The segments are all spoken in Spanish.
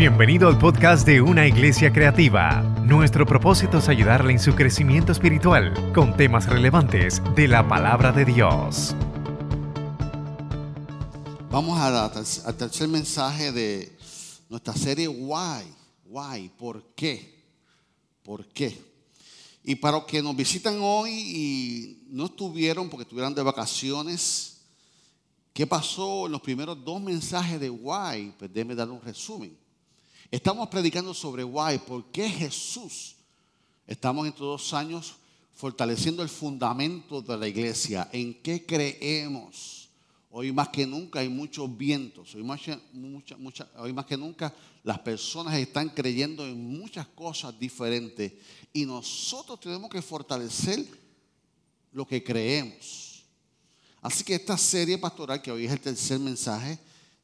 Bienvenido al podcast de Una Iglesia Creativa. Nuestro propósito es ayudarle en su crecimiento espiritual con temas relevantes de la palabra de Dios. Vamos al tercer mensaje de nuestra serie Why. Why, ¿por qué? ¿Por qué? Y para los que nos visitan hoy y no estuvieron porque estuvieron de vacaciones, ¿qué pasó en los primeros dos mensajes de Why? Pues déme dar un resumen. Estamos predicando sobre why, por qué Jesús. Estamos en todos dos años fortaleciendo el fundamento de la iglesia, en qué creemos. Hoy más que nunca hay muchos vientos, hoy hoy más que nunca las personas están creyendo en muchas cosas diferentes y nosotros tenemos que fortalecer lo que creemos. Así que esta serie pastoral, que hoy es el tercer mensaje,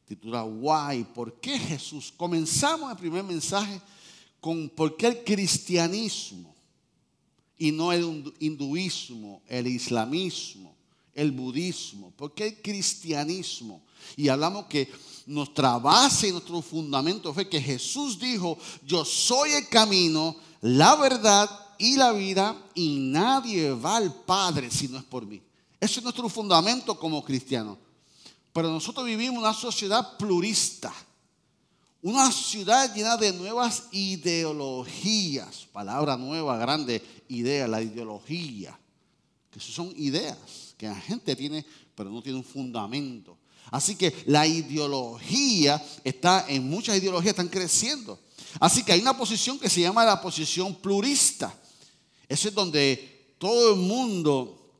titula Why, ¿por qué Jesús? Comenzamos el primer mensaje con por qué el cristianismo y no el hinduismo, el islamismo, el budismo, ¿por qué el cristianismo? Y hablamos que nuestra base y nuestro fundamento fue que Jesús dijo, yo soy el camino, la verdad y la vida y nadie va al Padre si no es por mí. Ese es nuestro fundamento como cristianos. Pero nosotros vivimos una sociedad plurista, una ciudad llena de nuevas ideologías, palabra nueva, grande idea, la ideología, que son ideas que la gente tiene, pero no tiene un fundamento. Así que la ideología está, en muchas ideologías están creciendo. Así que hay una posición que se llama la posición plurista. Eso es donde todo el mundo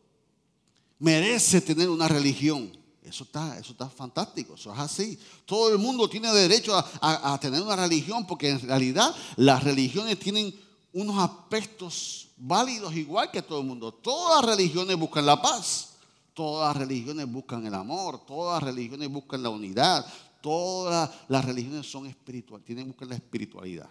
merece tener una religión. Eso está, eso está fantástico, eso es así. Todo el mundo tiene derecho a, tener una religión porque en realidad las religiones tienen unos aspectos válidos igual que todo el mundo. Todas las religiones buscan la paz, todas las religiones buscan el amor, todas las religiones buscan la unidad, todas las religiones son espirituales, tienen que buscar la espiritualidad.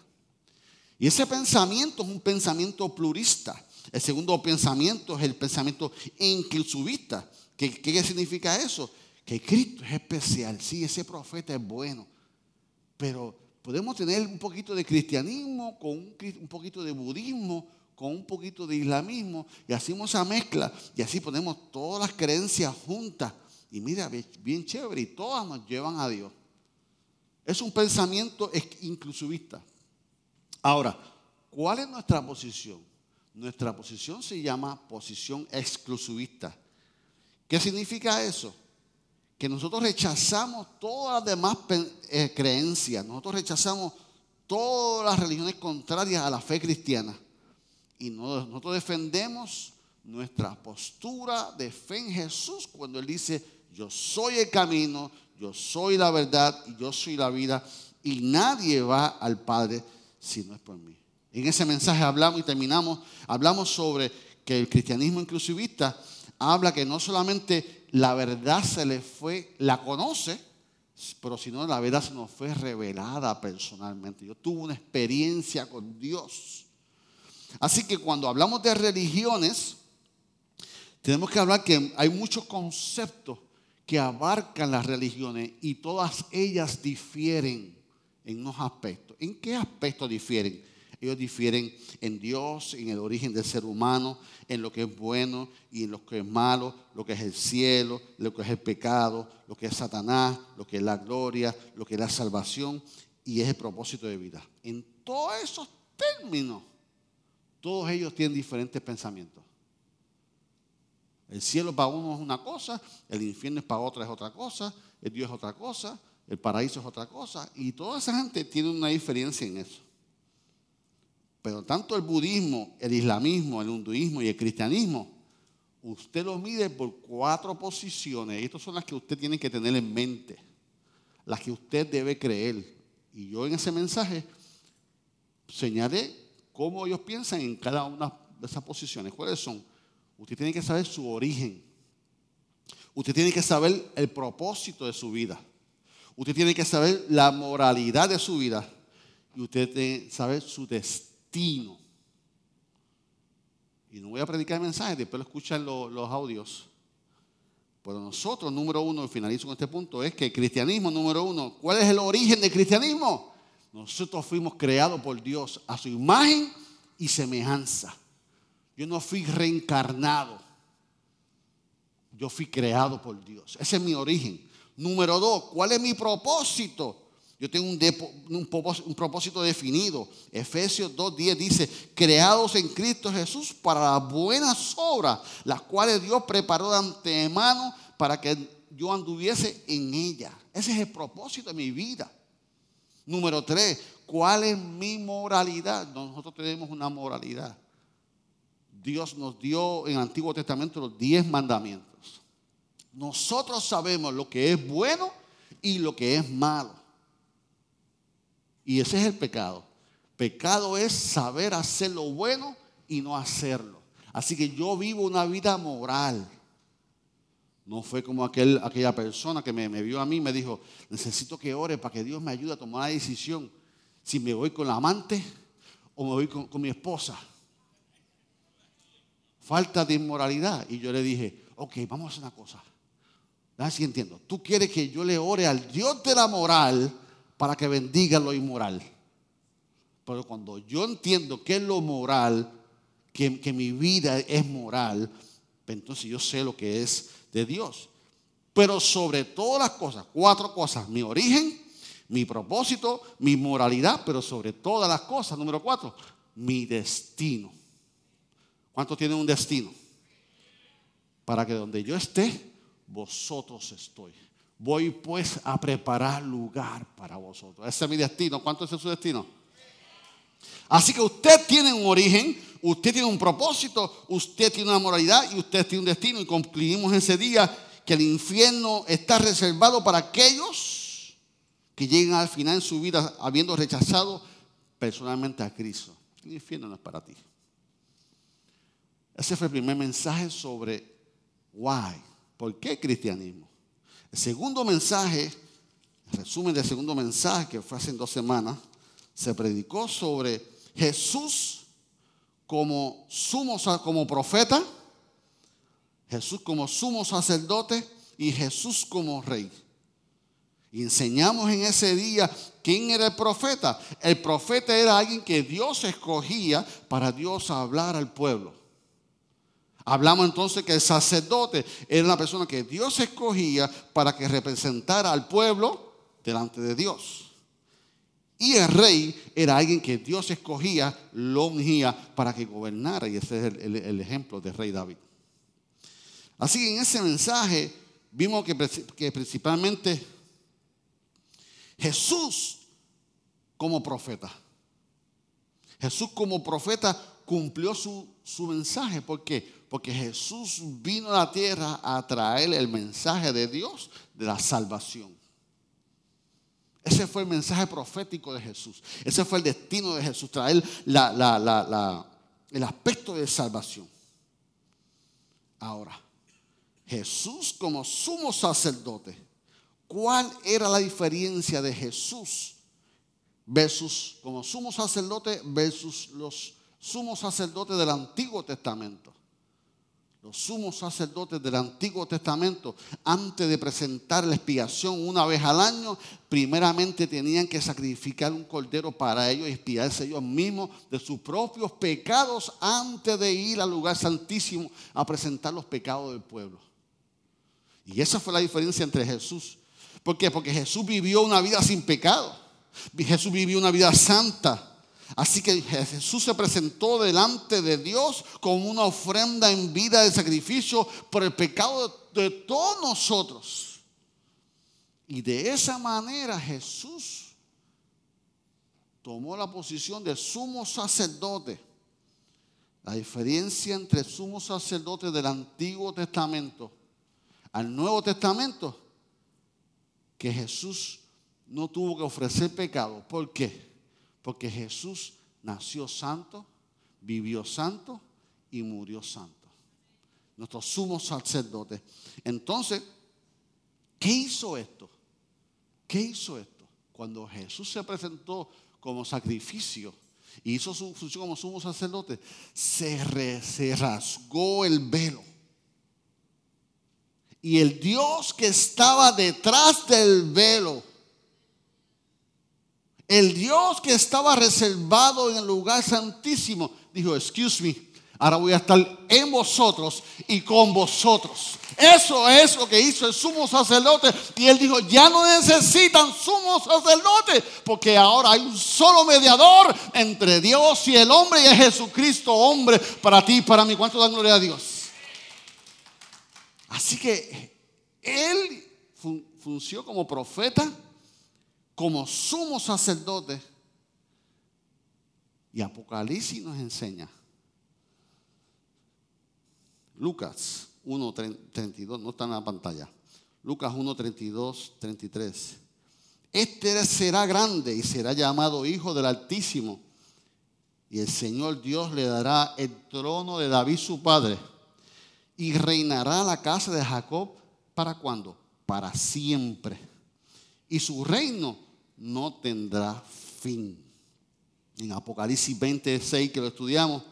Y ese pensamiento es un pensamiento plurista. El segundo pensamiento es el pensamiento inclusivista. ¿Qué, qué significa eso? Que Cristo es especial. Sí, ese profeta es bueno. Pero podemos tener un poquito de cristianismo con un, poquito de budismo, con un poquito de islamismo, y hacemos esa mezcla, y así ponemos todas las creencias juntas. Y mira, bien chévere, y todas nos llevan a Dios. Es un pensamiento inclusivista. Ahora, ¿cuál es nuestra posición? Nuestra posición se llama posición exclusivista. ¿Qué significa eso? Que nosotros rechazamos todas las demás eh, creencias, nosotros rechazamos todas las religiones contrarias a la fe cristiana. Y nosotros defendemos nuestra postura de fe en Jesús cuando Él dice, yo soy el camino, yo soy la verdad y yo soy la vida y nadie va al Padre si no es por mí. En ese mensaje hablamos y terminamos, hablamos sobre que el cristianismo inclusivista habla que no solamente la verdad se le fue, la conoce, pero si no, la verdad se nos fue revelada personalmente. Yo tuve una experiencia con Dios. Así que cuando hablamos de religiones, tenemos que hablar que hay muchos conceptos que abarcan las religiones y todas ellas difieren en unos aspectos. ¿En qué aspectos difieren? Ellos difieren en Dios, en el origen del ser humano, en lo que es bueno y en lo que es malo, lo que es el cielo, lo que es el pecado, lo que es Satanás, lo que es la gloria, lo que es la salvación y es el propósito de vida. En todos esos términos, todos ellos tienen diferentes pensamientos. El cielo para uno es una cosa, el infierno para otra es otra cosa, el Dios es otra cosa, el paraíso es otra cosa, y toda esa gente tiene una diferencia en eso. Pero tanto el budismo, el islamismo, el hinduismo y el cristianismo, usted lo mide por cuatro posiciones. Y estas son las que usted tiene que tener en mente, las que usted debe creer. Y yo en ese mensaje señalé cómo ellos piensan en cada una de esas posiciones. ¿Cuáles son? Usted tiene que saber su origen. Usted tiene que saber el propósito de su vida. Usted tiene que saber la moralidad de su vida. Y usted tiene que saber su destino y no voy a predicar el mensaje, después lo escuchan los, audios. Pero nosotros, número uno, y finalizo con este punto, es que el cristianismo, número uno, ¿cuál es el origen del cristianismo? Nosotros fuimos creados por Dios a su imagen y semejanza. Yo no fui reencarnado. Yo fui creado por Dios. Ese es mi origen. Número dos, ¿cuál es mi propósito? Yo tengo un, propósito definido. Efesios 2.10 dice, creados en Cristo Jesús para las buenas obras, las cuales Dios preparó de antemano para que yo anduviese en ella. Ese es el propósito de mi vida. Número tres, ¿cuál es mi moralidad? Nosotros tenemos una moralidad. Dios nos dio en el Antiguo Testamento los diez mandamientos. Nosotros sabemos lo que es bueno y lo que es malo. Y ese es el pecado. Pecado es saber hacer lo bueno y no hacerlo. Así que yo vivo una vida moral. No fue como aquel, aquella persona que me, vio a mí y me dijo, necesito que ore para que Dios me ayude a tomar la decisión si me voy con la amante o me voy con, mi esposa. Falta de inmoralidad. Y yo le dije, ok, vamos a hacer una cosa. Así entiendo. Tú quieres que yo le ore al Dios de la moral para que bendiga lo inmoral. Pero cuando yo entiendo que es lo moral, que, que mi vida es moral, pues entonces yo sé lo que es de Dios. Pero sobre todas las cosas, cuatro cosas, mi origen, mi propósito, mi moralidad, pero sobre todas las cosas, número cuatro, mi destino. ¿Cuántos tienen un destino? Para que donde yo esté, vosotros estoy. Voy pues a preparar lugar para vosotros. Ese es mi destino. ¿Cuánto es su destino? Así que usted tiene un origen, usted tiene un propósito, usted tiene una moralidad y usted tiene un destino. Y concluimos ese día que el infierno está reservado para aquellos que llegan al final en su vida habiendo rechazado personalmente a Cristo. El infierno no es para ti. Ese fue el primer mensaje sobre why, por qué cristianismo. El segundo mensaje, resumen del segundo mensaje que fue hace dos semanas, se predicó sobre Jesús como sumo, como profeta, Jesús como sumo sacerdote y Jesús como rey. Y enseñamos en ese día quién era el profeta. El profeta era alguien que Dios escogía para Dios hablar al pueblo. Hablamos entonces que el sacerdote era una persona que Dios escogía para que representara al pueblo delante de Dios. Y el rey era alguien que Dios escogía, lo ungía para que gobernara. Y ese es el, ejemplo del rey David. Así que en ese mensaje vimos que, que principalmente Jesús como profeta. Jesús como profeta cumplió su, su, mensaje. ¿Por qué? Porque Jesús vino a la tierra a traer el mensaje de Dios de la salvación. Ese fue el mensaje profético de Jesús. Ese fue el destino de Jesús, traer el aspecto de salvación. Ahora, Jesús como sumo sacerdote, ¿cuál era la diferencia de Jesús versus como sumo sacerdote versus los sumos sacerdotes del Antiguo Testamento? Los sumos sacerdotes del Antiguo Testamento, antes de presentar la expiación una vez al año, primeramente tenían que sacrificar un cordero para ellos y expiarse ellos mismos de sus propios pecados antes de ir al lugar santísimo a presentar los pecados del pueblo. Y esa fue la diferencia entre Jesús. ¿Por qué? Porque Jesús vivió una vida sin pecado. Jesús vivió una vida santa. Así que Jesús se presentó delante de Dios con una ofrenda en vida de sacrificio por el pecado de todos nosotros. Y de esa manera Jesús tomó la posición de sumo sacerdote. La diferencia entre sumo sacerdote del Antiguo Testamento al Nuevo Testamento, que Jesús no tuvo que ofrecer pecado. ¿Por qué? Porque Jesús nació santo, vivió santo y murió santo. Nuestro sumo sacerdote. Entonces, ¿qué hizo esto? ¿Qué hizo esto? Cuando Jesús se presentó como sacrificio y hizo su función como sumo sacerdote, se, se rasgó el velo. Y el Dios que estaba detrás del velo, El Dios que estaba reservado en el lugar santísimo dijo, excuse me, ahora voy a estar en vosotros y con vosotros. Eso es lo que hizo el sumo sacerdote. Y él dijo, ya no necesitan sumo sacerdote, porque ahora hay un solo mediador entre Dios y el hombre y es Jesucristo, hombre, para ti y para mí. ¿Cuánto dan gloria a Dios? Así que él funcionó como profeta, como sumo sacerdote. Y Apocalipsis nos enseña. Lucas 1.32, no está en la pantalla. Lucas 1.32, 33. Este será grande y será llamado Hijo del Altísimo. Y el Señor Dios le dará el trono de David su padre. Y reinará la casa de Jacob para cuándo? Para siempre. Y su reino no tendrá fin. En Apocalipsis 26 que lo estudiamos,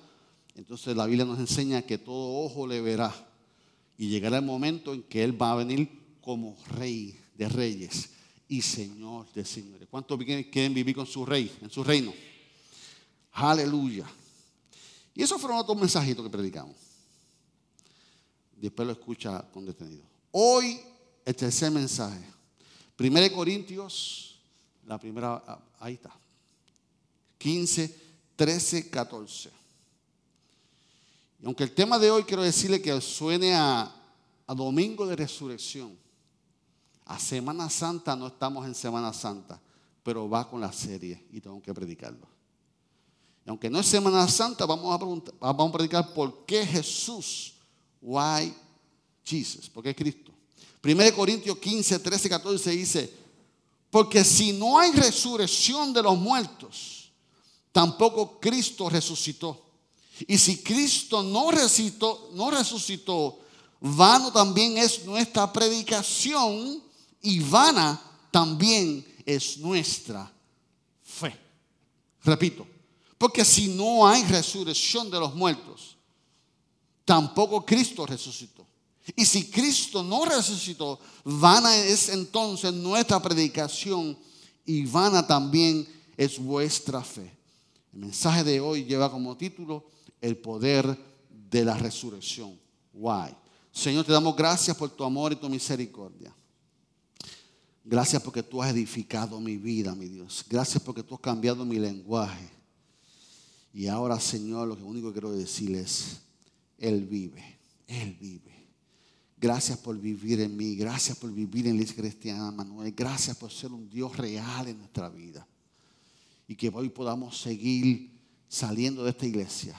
entonces la Biblia nos enseña que todo ojo le verá y llegará el momento en que Él va a venir como rey de reyes y señor de señores. ¿Cuántos quieren vivir con su rey, en su reino? Aleluya. Y esos fueron otros mensajitos que predicamos. Después lo escucha con detenido. Hoy el tercer mensaje. Primero Corintios, la primera, ah, ahí está. 15, 13, 14. Y aunque el tema de hoy quiero decirle que suene a, domingo de resurrección, a Semana Santa no estamos en Semana Santa, pero va con la serie y tengo que predicarlo. Y aunque no es Semana Santa, vamos a, vamos a predicar por qué Jesús, why Jesus, por qué Cristo. 1 Corintios 15, 13, 14 dice, porque si no hay resurrección de los muertos, tampoco Cristo resucitó. Y si Cristo no resucitó, no resucitó, vano también es nuestra predicación y vana también es nuestra fe. Repito, porque si no hay resurrección de los muertos, tampoco Cristo resucitó. Y si Cristo no resucitó, vana es entonces nuestra predicación y vana también es vuestra fe. El mensaje de hoy lleva como título el poder de la resurrección. Why? Señor, te damos gracias por tu amor y tu misericordia. Gracias porque tú has edificado mi vida, mi Dios. Gracias porque tú has cambiado mi lenguaje. Y ahora, Señor, lo único que quiero decirles es, Él vive, Él vive. Gracias por vivir en mí, gracias por vivir en la iglesia cristiana, Manuel. Gracias por ser un Dios real en nuestra vida. Y que hoy podamos seguir saliendo de esta iglesia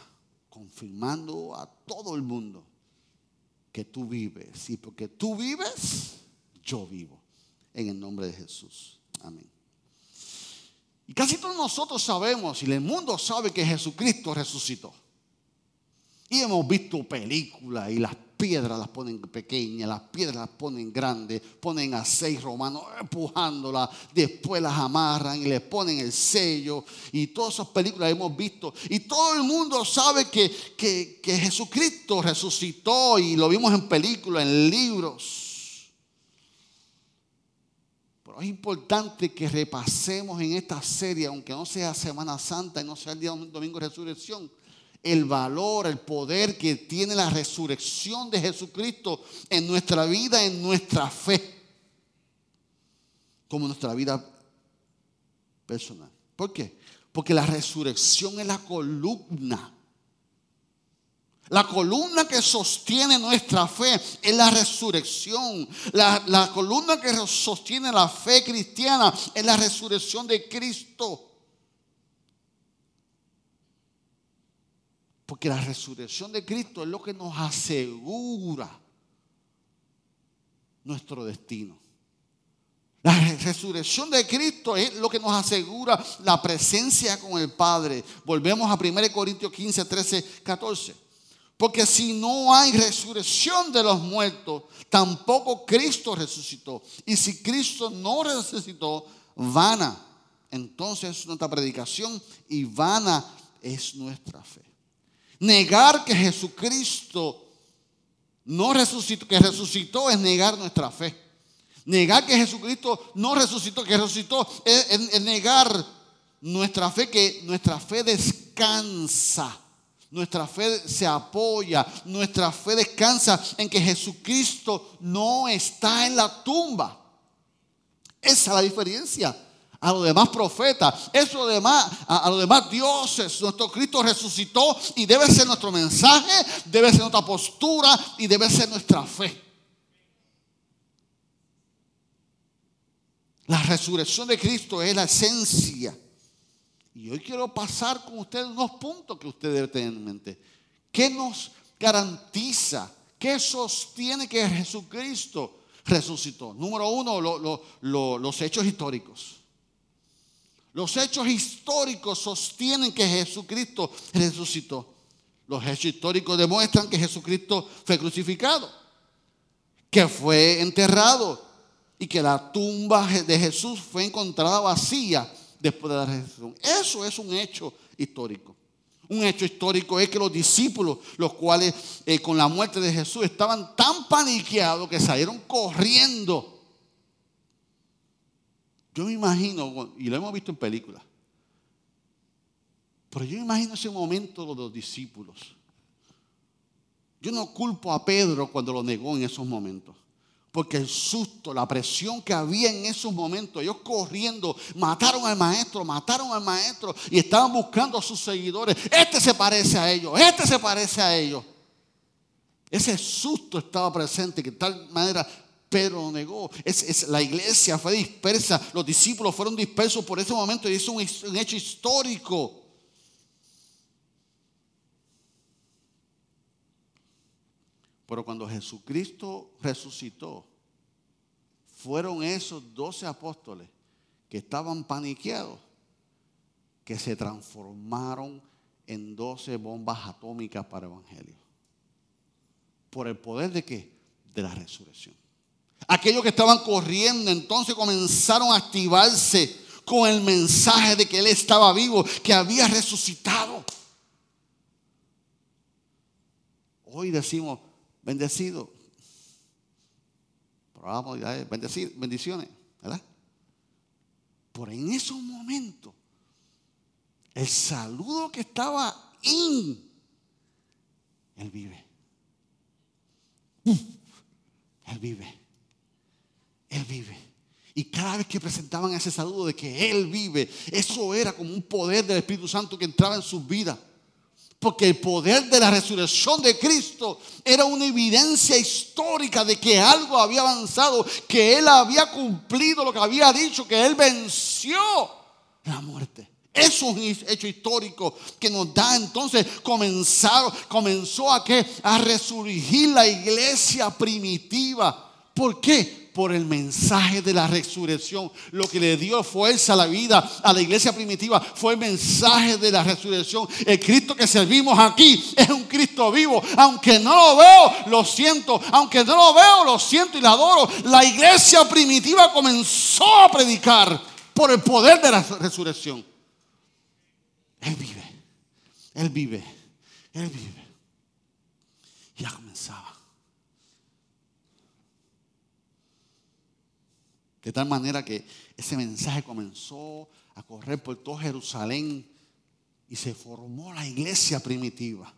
confirmando a todo el mundo que tú vives. Y porque tú vives, yo vivo. En el nombre de Jesús. Amén. Y casi todos nosotros sabemos, y el mundo sabe que Jesucristo resucitó. Y hemos visto películas y las piedras las ponen pequeñas, las piedras las ponen grandes, ponen a seis romanos empujándolas, después las amarran y les ponen el sello. Y todas esas películas hemos visto. Y todo el mundo sabe que, que, que Jesucristo resucitó y lo vimos en películas, en libros. Pero es importante que repasemos en esta serie, aunque no sea Semana Santa y no sea el día domingo de resurrección el valor, el poder que tiene la resurrección de Jesucristo en nuestra vida, en nuestra fe, como nuestra vida personal. ¿Por qué? Porque la resurrección es la columna. La columna que sostiene nuestra fe es la resurrección. La, la columna que sostiene la fe cristiana es la resurrección de Cristo. Porque la resurrección de Cristo es lo que nos asegura nuestro destino. La resurrección de Cristo es lo que nos asegura la presencia con el Padre. Volvemos a 1 Corintios 15, 13, 14. Porque si no hay resurrección de los muertos, tampoco Cristo resucitó. Y si Cristo no resucitó, vana. Entonces es nuestra predicación y vana es nuestra fe. Negar que Jesucristo no resucitó, que resucitó es negar nuestra fe. Negar que Jesucristo no resucitó, que resucitó es, negar nuestra fe que nuestra fe descansa. Nuestra fe se apoya, nuestra fe descansa en que Jesucristo no está en la tumba. Esa es la diferencia a los demás profetas, eso demás, a, los demás dioses. Nuestro Cristo resucitó y debe ser nuestro mensaje, debe ser nuestra postura y debe ser nuestra fe. La resurrección de Cristo es la esencia. Y hoy quiero pasar con ustedes unos puntos que usted debe tener en mente. ¿Qué nos garantiza? ¿Qué sostiene que Jesucristo resucitó? Número uno, los hechos históricos. Los hechos históricos sostienen que Jesucristo resucitó. Los hechos históricos demuestran que Jesucristo fue crucificado, que fue enterrado y que la tumba de Jesús fue encontrada vacía después de la resurrección. Eso es un hecho histórico. Un hecho histórico es que los discípulos, los cuales eh, con la muerte de Jesús estaban tan paniqueados que salieron corriendo yo me imagino, y lo hemos visto en películas, pero yo me imagino ese momento de los discípulos. Yo no culpo a Pedro cuando lo negó en esos momentos. Porque el susto, la presión que había en esos momentos, ellos corriendo, mataron al maestro, mataron al maestro y estaban buscando a sus seguidores. Este se parece a ellos, este se parece a ellos. Ese susto estaba presente que de tal manera Pedro negó. Es, la iglesia fue dispersa, los discípulos fueron dispersos por ese momento y es un, un hecho histórico. Pero cuando Jesucristo resucitó, fueron esos doce apóstoles que estaban paniqueados, que se transformaron en doce bombas atómicas para el Evangelio. ¿Por el poder de qué? De la resurrección. Aquellos que estaban corriendo entonces comenzaron a activarse con el mensaje de que Él estaba vivo, que había resucitado. Hoy decimos, bendecido. Probamos bendecir, bendiciones, ¿verdad? Por en esos momentos, el saludo que estaba en, Él vive. Él vive. Él vive. Y cada vez que presentaban ese saludo de que Él vive, eso era como un poder del Espíritu Santo que entraba en sus vidas. Porque el poder de la resurrección de Cristo era una evidencia histórica de que algo había avanzado, que Él había cumplido lo que había dicho, que Él venció la muerte. Eso es un hecho histórico que nos da entonces comenzar, comenzó a a resurgir la iglesia primitiva. ¿Por qué? Por el mensaje de la resurrección. Lo que le dio fuerza a la vida a la iglesia primitiva fue el mensaje de la resurrección. El Cristo que servimos aquí es un Cristo vivo. Aunque no lo veo, lo siento. Aunque no lo veo, lo siento y lo adoro. La iglesia primitiva comenzó a predicar por el poder de la resurrección. Él vive. Él vive. Él vive. Ya comenzaba. De tal manera que ese mensaje comenzó a correr por todo Jerusalén y se formó la iglesia primitiva.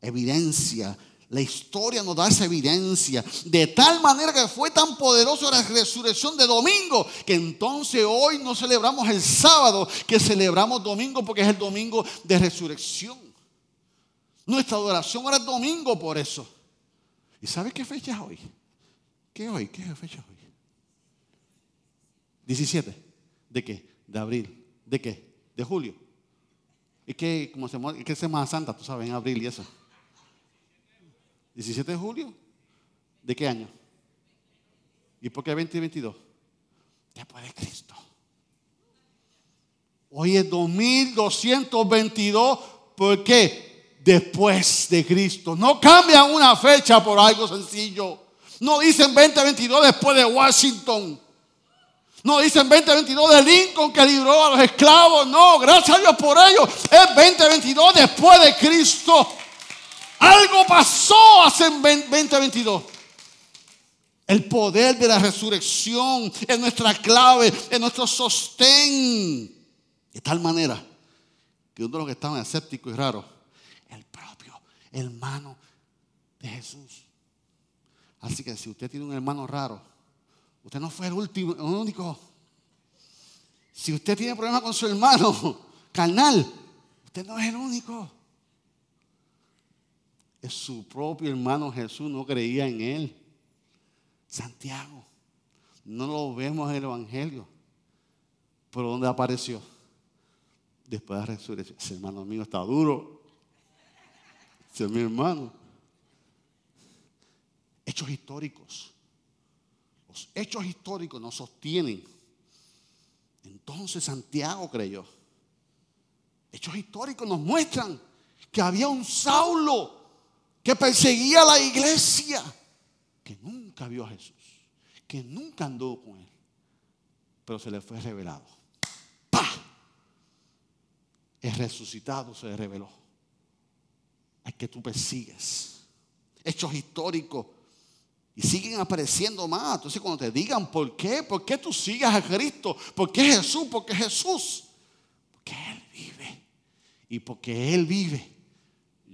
Evidencia. La historia nos da esa evidencia. De tal manera que fue tan poderosa la resurrección de domingo que entonces hoy no celebramos el sábado, que celebramos domingo porque es el domingo de resurrección. Nuestra adoración era el domingo por eso. ¿Y sabe qué fecha es hoy? ¿Qué hoy? ¿Qué fecha es hoy? 17. ¿De qué? De abril. ¿De qué? De julio. ¿Y qué, como se, qué Semana Santa? Tú sabes, en abril y eso. 17 de julio. ¿De qué año? ¿Y por qué 2022? Después de Cristo. Hoy es 2222. ¿Por qué? Después de Cristo. No cambian una fecha por algo sencillo. No dicen 2022 después de Washington. No dicen 2022 de Lincoln que libró a los esclavos. No, gracias a Dios por ello. Es 2022 después de Cristo. Algo pasó hace 2022. El poder de la resurrección es nuestra clave, es nuestro sostén. De tal manera que uno de los que estaban escépticos y raros, el propio hermano de Jesús. Así que si usted tiene un hermano raro, usted no fue el último, el único. Si usted tiene problemas con su hermano carnal, usted no es el único. Es su propio hermano Jesús no creía en él. Santiago. No lo vemos en el Evangelio. Pero ¿dónde apareció? Después de la resurrección. Ese hermano mío está duro. Ese es mi hermano. Hechos históricos. Hechos históricos nos sostienen. Entonces Santiago creyó. Hechos históricos nos muestran que había un Saulo que perseguía a la iglesia, que nunca vio a Jesús, que nunca andó con él, pero se le fue revelado. El resucitado se le reveló. Al que tú persigues. Hechos históricos. Y siguen apareciendo más. Entonces cuando te digan por qué, por qué tú sigues a Cristo, por qué Jesús, porque Jesús, porque Él vive. Y porque Él vive,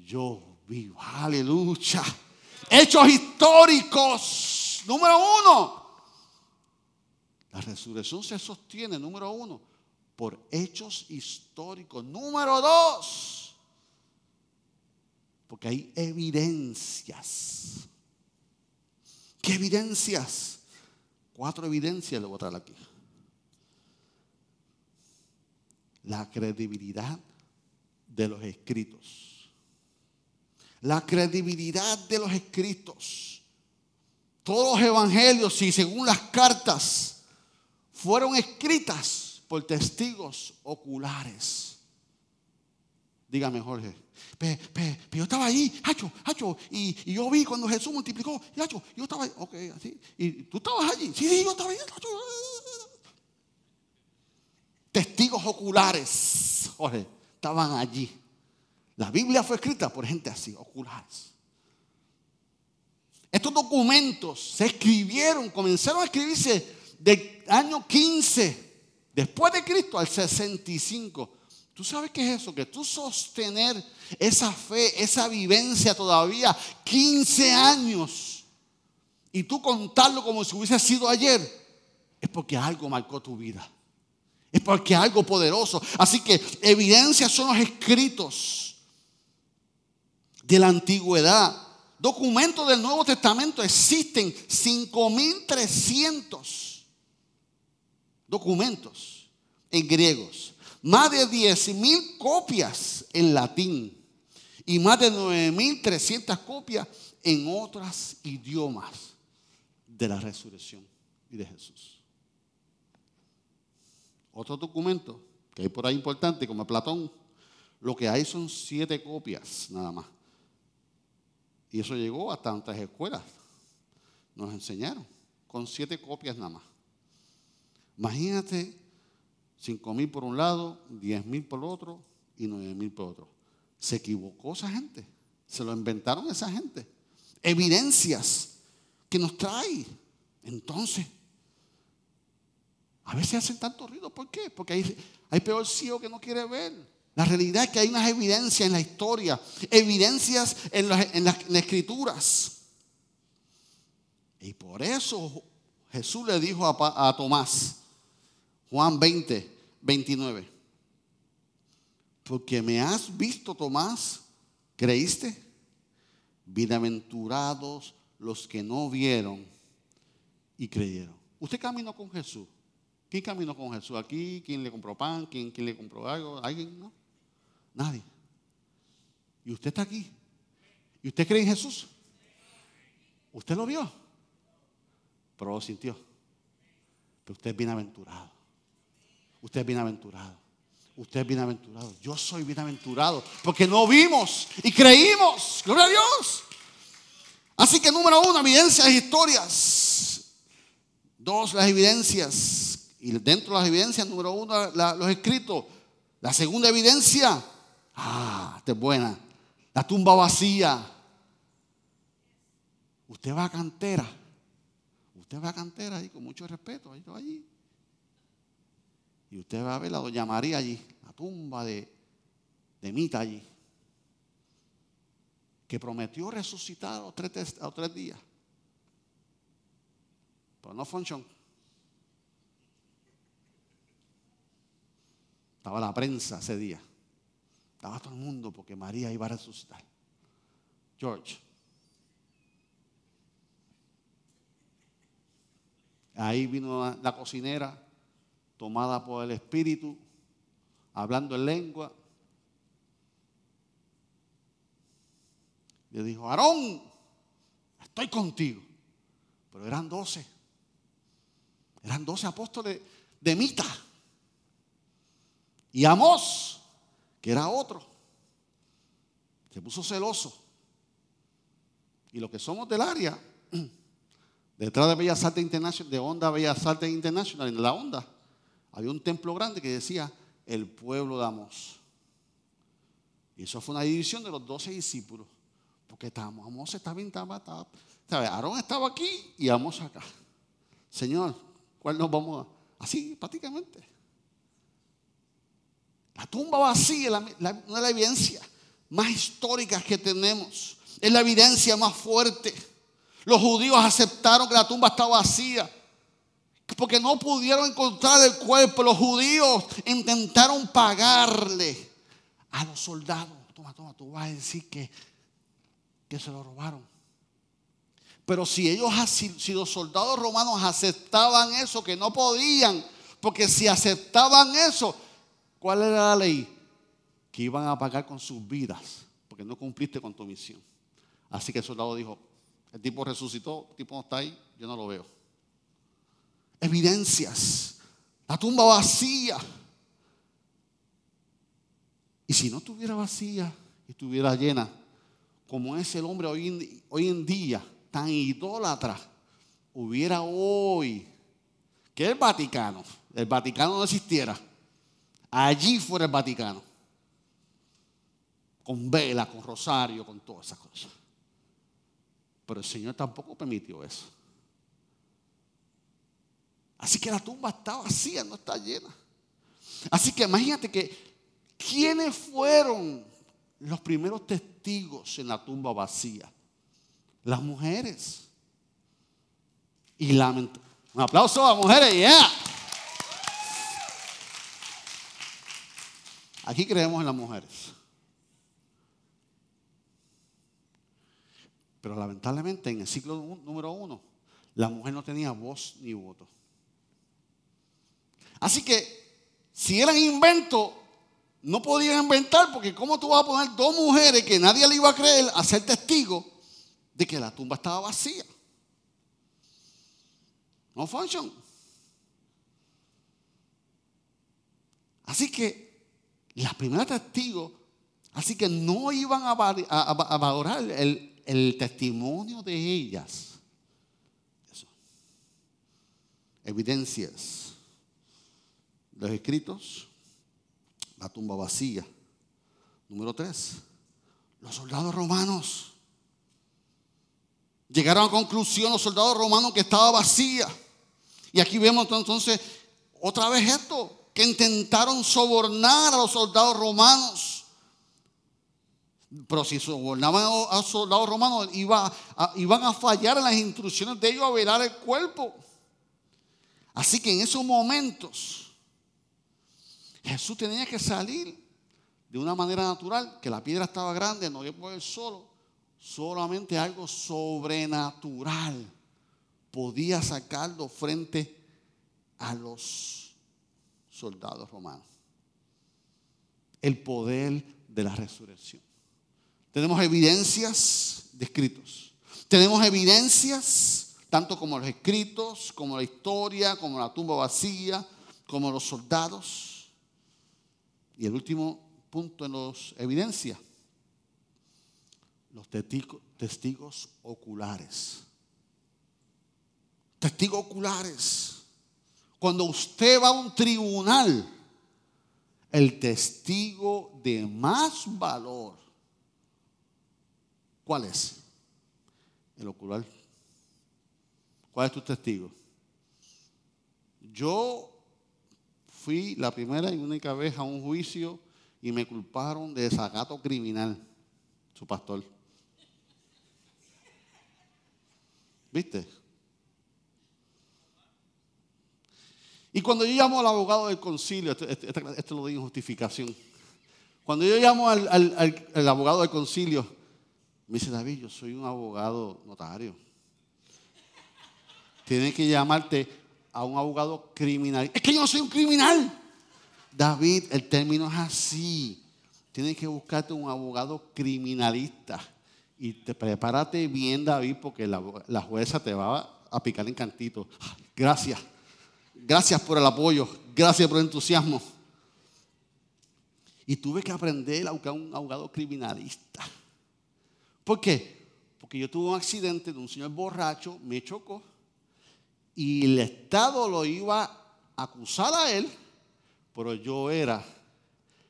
yo vivo. Aleluya. Hechos históricos. Número uno. La resurrección se sostiene, número uno, por hechos históricos. Número dos, porque hay evidencias. ¿Qué evidencias? Cuatro evidencias le voy a traer aquí. La credibilidad de los escritos. La credibilidad de los escritos. Todos los evangelios y según las cartas fueron escritas por testigos oculares. Dígame, Jorge. Pero, yo estaba ahí, hacho, hacho, y, y, yo vi cuando Jesús multiplicó, y hacho, yo estaba ahí, ok, así. Y tú estabas allí, sí, sí, yo estaba ahí, hacho. Testigos oculares, Jorge, estaban allí. La Biblia fue escrita por gente así, oculares. Estos documentos se escribieron, comenzaron a escribirse del año 15 después de Cristo al 65. ¿Tú sabes qué es eso? Que tú sostener esa fe, esa vivencia todavía 15 años y tú contarlo como si hubiese sido ayer, es porque algo marcó tu vida. Es porque algo poderoso. Así que evidencias son los escritos de la antigüedad. Documentos del Nuevo Testamento existen 5300 documentos en griegos, más de 10 mil copias en latín y más de 9300 copias en otros idiomas de la resurrección y de Jesús. Otro documento que hay por ahí importante, como Platón, lo que hay son siete copias nada más. Y eso llegó a tantas escuelas. Nos enseñaron con siete copias nada más. Imagínate, cinco mil por un lado, diez mil por otro y nueve mil por otro. Se equivocó esa gente. Se lo inventaron esa gente. Evidencias que nos trae. Entonces, a veces hacen tanto ruido. ¿Por qué? Porque hay, hay peor ciego que no quiere ver. La realidad es que hay unas evidencias en la historia, evidencias en, en las escrituras. Y por eso Jesús le dijo a, a Tomás, Juan 20, 29, porque me has visto, Tomás, ¿creíste? Bienaventurados los que no vieron y creyeron. Usted caminó con Jesús. ¿Quién caminó con Jesús aquí? ¿Quién le compró pan? ¿Quién, quién le compró algo? ¿Alguien? No. Nadie. Y usted está aquí. ¿Y usted cree en Jesús? ¿Usted lo vio? Pero lo sintió. Pero usted es bienaventurado. Usted es bienaventurado. Usted es bienaventurado. Yo soy bienaventurado. Porque no vimos y creímos. Gloria a Dios. Así que número uno, evidencias e historias. Dos, las evidencias. Y dentro de las evidencias, número uno, los escritos. La segunda evidencia, Ah, esta es buena. La tumba vacía. Usted va a cantera. Usted va a cantera ahí con mucho respeto. Ahí, allí. Y usted va a ver a Doña María allí. la tumba de, de Mita allí, que prometió resucitar a los tres días. Pero no funcionó. Estaba la prensa ese día. Estaba todo el mundo porque María iba a resucitar. George. Ahí vino la cocinera, tomada por el Espíritu, hablando en lengua. Le dijo, Aarón, estoy contigo. Pero eran doce. Eran doce apóstoles de Mita. Y Amós, que era otro, se puso celoso. Y los que somos del área, detrás de Bellas Artes International, de Onda Bellas Artes International, en la Onda, había un templo grande que decía el pueblo de Amós. Y eso fue una división de los doce discípulos. Porque estábamos, Amós estaba, estaba, estaba, Aarón estaba aquí y Amós acá. Señor, ¿cuál nos vamos a? Así, prácticamente. La tumba vacía es una de las evidencias más históricas que tenemos. Es la evidencia más fuerte. Los judíos aceptaron que la tumba estaba vacía. Porque no pudieron encontrar el cuerpo. Los judíos intentaron pagarle a los soldados. Toma, toma, tú vas a decir que, que se lo robaron. Pero si ellos, si los soldados romanos aceptaban eso, que no podían, porque si aceptaban eso, ¿Cuál era la ley? Que iban a pagar con sus vidas, porque no cumpliste con tu misión. Así que el soldado dijo, el tipo resucitó, el tipo no está ahí, yo no lo veo. Evidencias, la tumba vacía. Y si no estuviera vacía y estuviera llena, como es el hombre hoy en, día, tan idólatra, hubiera hoy, que el Vaticano, el Vaticano no existiera allí fuera el Vaticano. Con vela, con rosario, con todas esas cosas. Pero el Señor tampoco permitió eso. Así que la tumba está vacía, no está llena. Así que imagínate que, ¿quiénes fueron los primeros testigos en la tumba vacía? Las mujeres. Y lamentablemente. Un aplauso a las mujeres, yeah. Aquí creemos en las mujeres. Pero lamentablemente en el ciclo número uno, la mujer no tenía voz ni voto. Así que si eran inventos, no podían inventar porque ¿cómo tú vas a poner dos mujeres que nadie le iba a creer a ser testigo de que la tumba estaba vacía? No function. Así que las primeras testigos, así que no iban a, valorar el, testimonio de ellas. Evidencias. Los escritos, la tumba vacía. Número tres, los soldados romanos. Llegaron a conclusión los soldados romanos que estaba vacía. Y aquí vemos entonces otra vez esto que intentaron sobornar a los soldados romanos. Pero si sobornaban a los soldados romanos, iba iban a fallar en las instrucciones de ellos a velar el cuerpo. Así que en esos momentos, Jesús tenía que salir de una manera natural, que la piedra estaba grande, no iba poder solo, solamente algo sobrenatural podía sacarlo frente a los soldados romanos. El poder de la resurrección. Tenemos evidencias de escritos. Tenemos evidencias, tanto como los escritos, como la historia, como la tumba vacía, como los soldados. Y el último punto en los evidencias, los testigos oculares. Testigos oculares. Cuando usted va a un tribunal, el testigo de más valor, ¿cuál es? El ocular. ¿Cuál es tu testigo? Yo fui la primera y única vez a un juicio y me culparon de desacato criminal, su pastor. ¿Viste? Y cuando yo llamo al abogado del concilio, esto, lo digo en justificación, cuando yo llamo al, al, abogado del concilio, me dice, David, yo soy un abogado notario. Tienes que llamarte a un abogado criminal. Es que yo no soy un criminal. David, el término es así. Tienes que buscarte un abogado criminalista. Y te prepárate bien, David, porque la, la jueza te va a picar en cantito. Gracias. Gracias por el apoyo. Gracias por el entusiasmo. Y tuve que aprender a buscar un abogado criminalista. ¿Por qué? Porque yo tuve un accidente de un señor borracho, me chocó. Y el Estado lo iba a acusar a él, pero yo era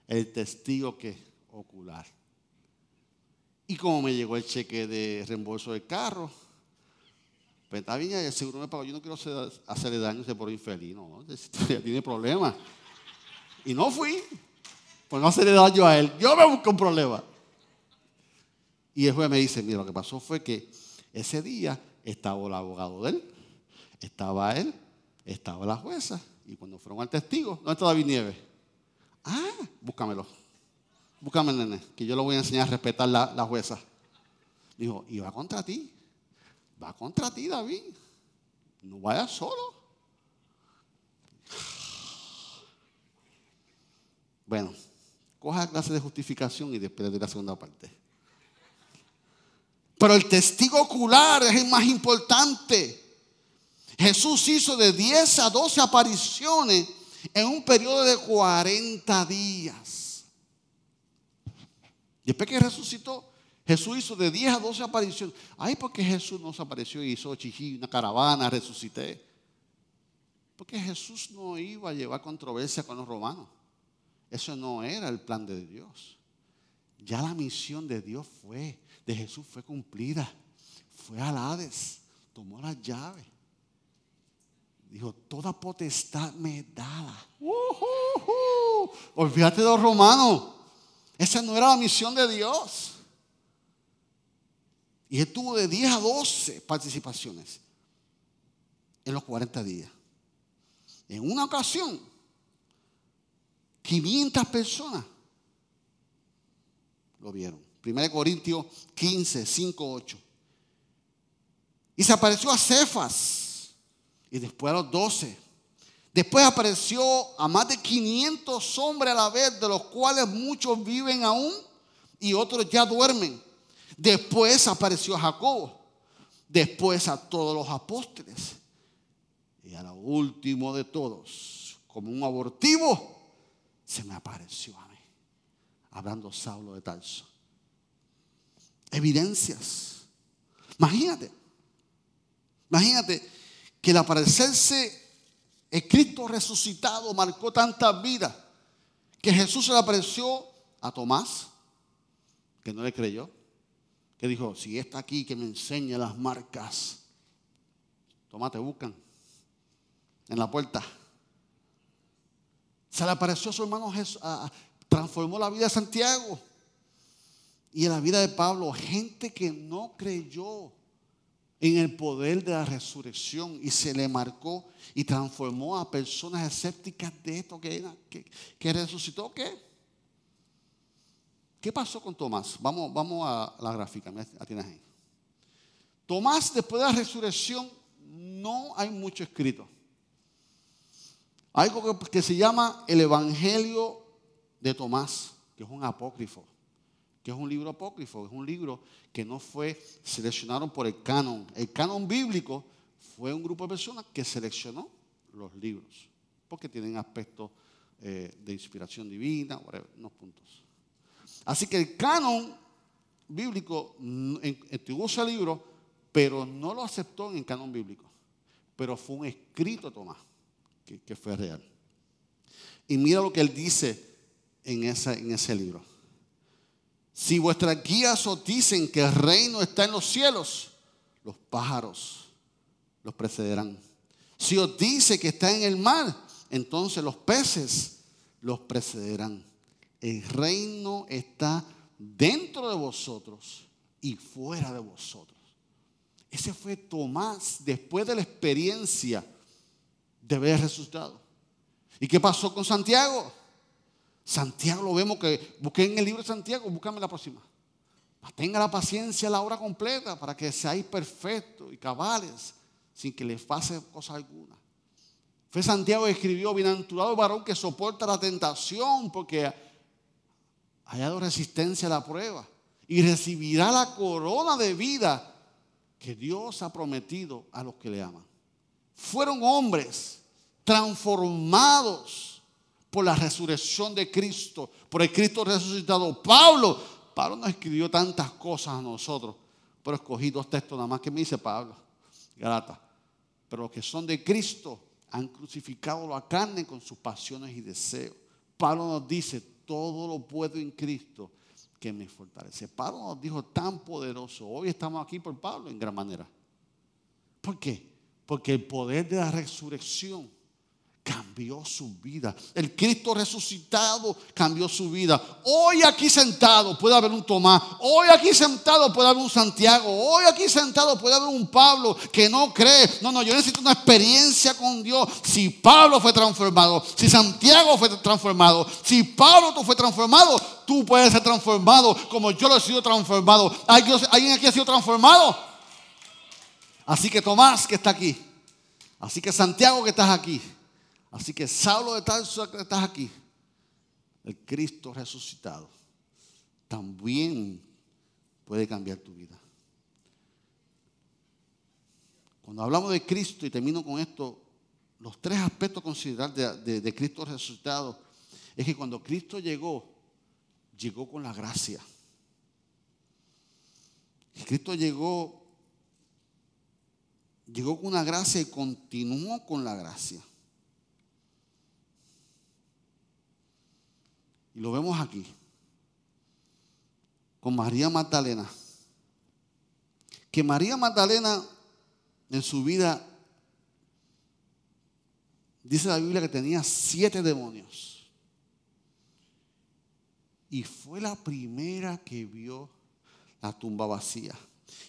el testigo que ocular. Y como me llegó el cheque de reembolso del carro, pues está bien, el seguro me pagó. Yo no quiero hacerle daño a por infeliz, no, tiene problemas. Y no fui, pues no hacerle daño a él. Yo me busco un problema. Y el juez me dice, mira, lo que pasó fue que ese día estaba el abogado de él, estaba él, estaba la jueza. Y cuando fueron al testigo, ¿dónde está David Nieves? Ah, búscamelo. Búscame, nene, que yo lo voy a enseñar a respetar la, la jueza. Dijo, y va contra ti va contra ti, David. No vayas solo. Bueno, coja la clase de justificación y después de la segunda parte. Pero el testigo ocular es el más importante. Jesús hizo de 10 a 12 apariciones en un periodo de 40 días. Después que resucitó, Jesús hizo de 10 a 12 apariciones. Ay, porque Jesús nos apareció y hizo chichi, una caravana, resucité. Porque Jesús no iba a llevar controversia con los romanos. Eso no era el plan de Dios. Ya la misión de Dios fue, de Jesús fue cumplida. Fue al Hades, tomó las llaves. Dijo, toda potestad me dada. Olvídate de los romanos. Esa no era la misión de Dios. Y él tuvo de 10 a 12 participaciones en los 40 días. En una ocasión, 500 personas lo vieron. 1 Corintios 15, 5, 8. Y se apareció a Cefas y después a los 12. Después apareció a más de 500 hombres a la vez, de los cuales muchos viven aún y otros ya duermen. Después apareció a Jacobo. Después a todos los apóstoles. Y a lo último de todos, como un abortivo, se me apareció a mí. Hablando Saulo de Tarso. Evidencias. Imagínate. Imagínate que el aparecerse el Cristo resucitado marcó tantas vidas que Jesús se le apareció a Tomás, que no le creyó que dijo, si está aquí, que me enseñe las marcas. Toma, te buscan en la puerta. Se le apareció a su hermano Jesús, transformó la vida de Santiago y en la vida de Pablo, gente que no creyó en el poder de la resurrección y se le marcó y transformó a personas escépticas de esto que, que, que resucitó, ¿qué? ¿Qué pasó con Tomás? Vamos, vamos a la gráfica, tienes ahí. Tomás, después de la resurrección, no hay mucho escrito. Algo que se llama el Evangelio de Tomás, que es un apócrifo, que es un libro apócrifo, es un libro que no fue seleccionado por el canon. El canon bíblico fue un grupo de personas que seleccionó los libros, porque tienen aspectos eh, de inspiración divina, unos puntos. Así que el canon bíblico entregó ese libro, pero no lo aceptó en el canon bíblico. Pero fue un escrito Tomás, que, fue real. Y mira lo que él dice en ese libro. Si vuestras guías os dicen que el reino está en los cielos, los pájaros los precederán. Si os dice que está en el mar, entonces los peces los precederán. El reino está dentro de vosotros y fuera de vosotros. Ese fue Tomás después de la experiencia de haber resucitado. ¿Y qué pasó con Santiago? Santiago lo vemos que, busqué en el libro de Santiago, búscame la próxima. Tenga la paciencia la hora completa para que seáis perfectos y cabales sin que les pase cosa alguna. Fue Santiago que escribió, bienaventurado varón que soporta la tentación porque ha hallado resistencia a la prueba y recibirá la corona de vida que Dios ha prometido a los que le aman. Fueron hombres transformados por la resurrección de Cristo, por el Cristo resucitado. Pablo, Pablo no escribió tantas cosas a nosotros, pero escogí dos textos nada más que me dice Pablo, Galata. Pero los que son de Cristo han crucificado la carne con sus pasiones y deseos. Pablo nos dice, todo lo puedo en Cristo que me fortalece. Pablo nos dijo tan poderoso. Hoy estamos aquí por Pablo en gran manera. ¿Por qué? Porque el poder de la resurrección cambió su vida. El Cristo resucitado cambió su vida. Hoy aquí sentado puede haber un Tomás. Hoy aquí sentado puede haber un Santiago. Hoy aquí sentado puede haber un Pablo que no cree. No, no, yo necesito una experiencia con Dios. Si Pablo fue transformado, si Santiago fue transformado, si Pablo fue transformado, tú puedes ser transformado como yo lo he sido transformado. ¿Alguien aquí ha sido transformado? Así que Tomás que está aquí. Así que Santiago que estás aquí. Así que Saulo de Tarso que estás aquí, el Cristo resucitado, también puede cambiar tu vida. Cuando hablamos de Cristo, y termino con esto, los tres aspectos considerados de, de Cristo resucitado es que cuando Cristo llegó, llegó con la gracia. Cristo llegó, llegó con una gracia y continuó con la gracia. Y lo vemos aquí. Con María Magdalena. Que María Magdalena en su vida, dice la Biblia que tenía siete demonios. Y fue la primera que vio la tumba vacía.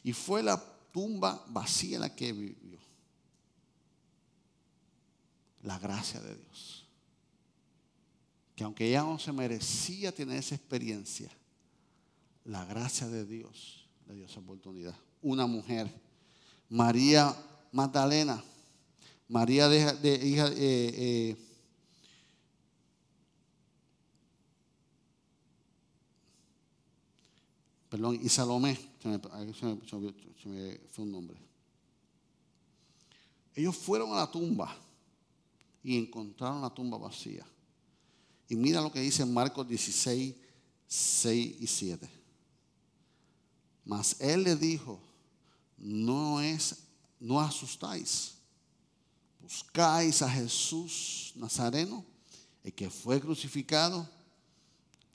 Y fue la tumba vacía la que vivió. La gracia de Dios que aunque ella no se merecía tener esa experiencia, la gracia de Dios le dio esa oportunidad. Una mujer, María Magdalena, María de, hija, eh, eh, perdón, y Salomé, se me, se me fue un nombre. Ellos fueron a la tumba y encontraron la tumba vacía. Y mira lo que dice Marcos 16, 6 y 7. Mas él le dijo, no es, no asustáis. Buscáis a Jesús Nazareno, el que fue crucificado,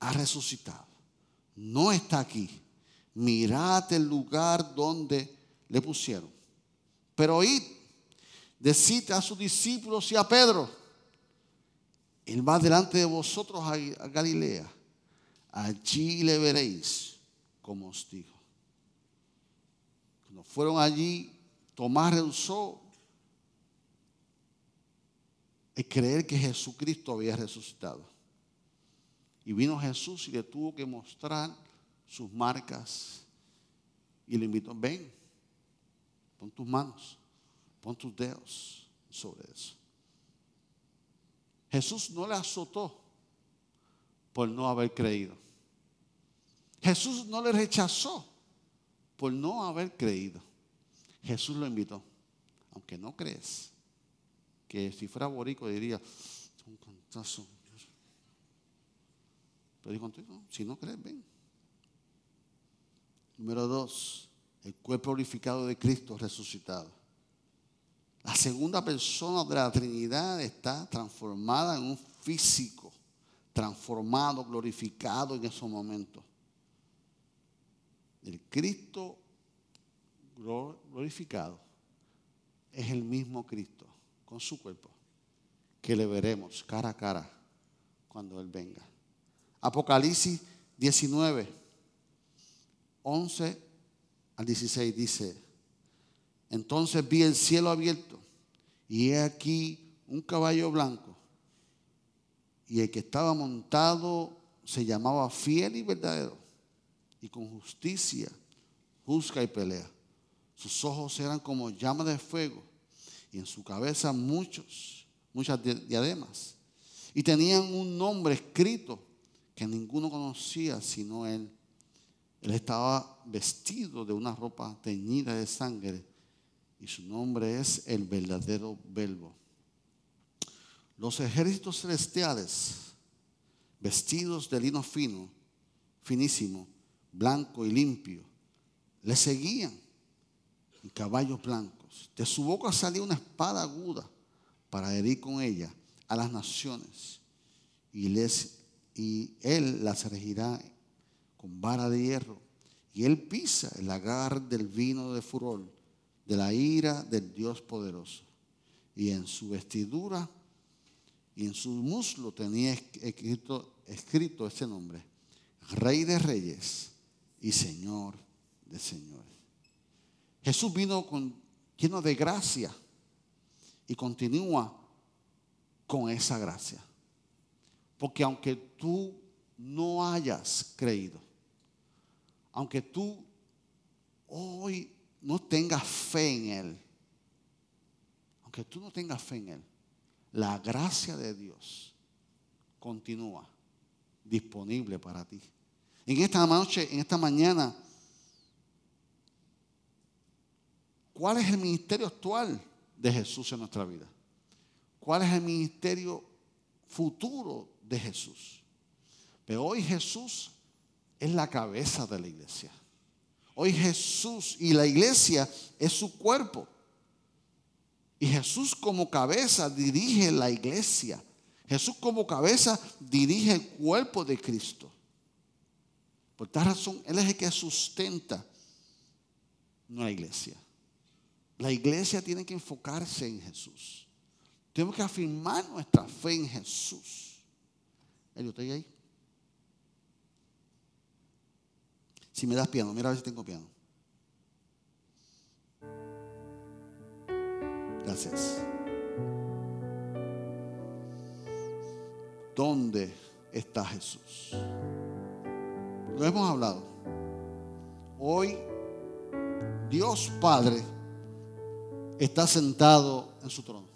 ha resucitado. No está aquí. Mirad el lugar donde le pusieron. Pero id, decid a sus discípulos y a Pedro él va delante de vosotros a, Galilea. Allí le veréis como os dijo. Cuando fueron allí, Tomás rehusó el creer que Jesucristo había resucitado. Y vino Jesús y le tuvo que mostrar sus marcas. Y le invitó, ven, pon tus manos, pon tus dedos sobre eso. Jesús no le azotó por no haber creído. Jesús no le rechazó por no haber creído. Jesús lo invitó. Aunque no crees, que si fuera borico diría, un cantazo. Pero dijo, si no crees, ven. Número dos, el cuerpo glorificado de Cristo resucitado. La segunda persona de la Trinidad está transformada en un físico, transformado, glorificado en esos momentos. El Cristo glorificado es el mismo Cristo con su cuerpo que le veremos cara a cara cuando Él venga. Apocalipsis 19, 11 al 16 dice, entonces vi el cielo abierto y he aquí un caballo blanco y el que estaba montado se llamaba fiel y verdadero y con justicia juzga y pelea. Sus ojos eran como llamas de fuego y en su cabeza muchos, muchas diademas. Y tenían un nombre escrito que ninguno conocía sino él. Él estaba vestido de una ropa teñida de sangre y su nombre es el verdadero verbo. Los ejércitos celestiales, vestidos de lino fino, finísimo, blanco y limpio, le seguían en caballos blancos. De su boca salía una espada aguda para herir con ella a las naciones y, y él las regirá con vara de hierro y él pisa el lagar del vino de furor de la ira del Dios poderoso y en su vestidura y en su muslo tenía escrito, escrito ese nombre, Rey de Reyes y Señor de Señores. Jesús vino con, lleno de gracia y continúa con esa gracia. Porque aunque tú no hayas creído, aunque tú hoy no tengas fe en Él, aunque tú no tengas fe en Él, la gracia de Dios continúa disponible para ti. En esta noche, en esta mañana, ¿cuál es el ministerio actual de Jesús en nuestra vida? ¿Cuál es el ministerio futuro de Jesús? Pero hoy Jesús es la cabeza de la iglesia. Hoy Jesús y la iglesia es su cuerpo. Y Jesús como cabeza dirige la iglesia. Jesús como cabeza dirige el cuerpo de Cristo. Por tal razón, Él es el que sustenta la iglesia. La iglesia tiene que enfocarse en Jesús. Tenemos que afirmar nuestra fe en Jesús. Elio, ¿está ahí? Si me das piano, mira a ver si tengo piano. Gracias. ¿Dónde está Jesús? Lo hemos hablado. Hoy Dios Padre está sentado en su trono.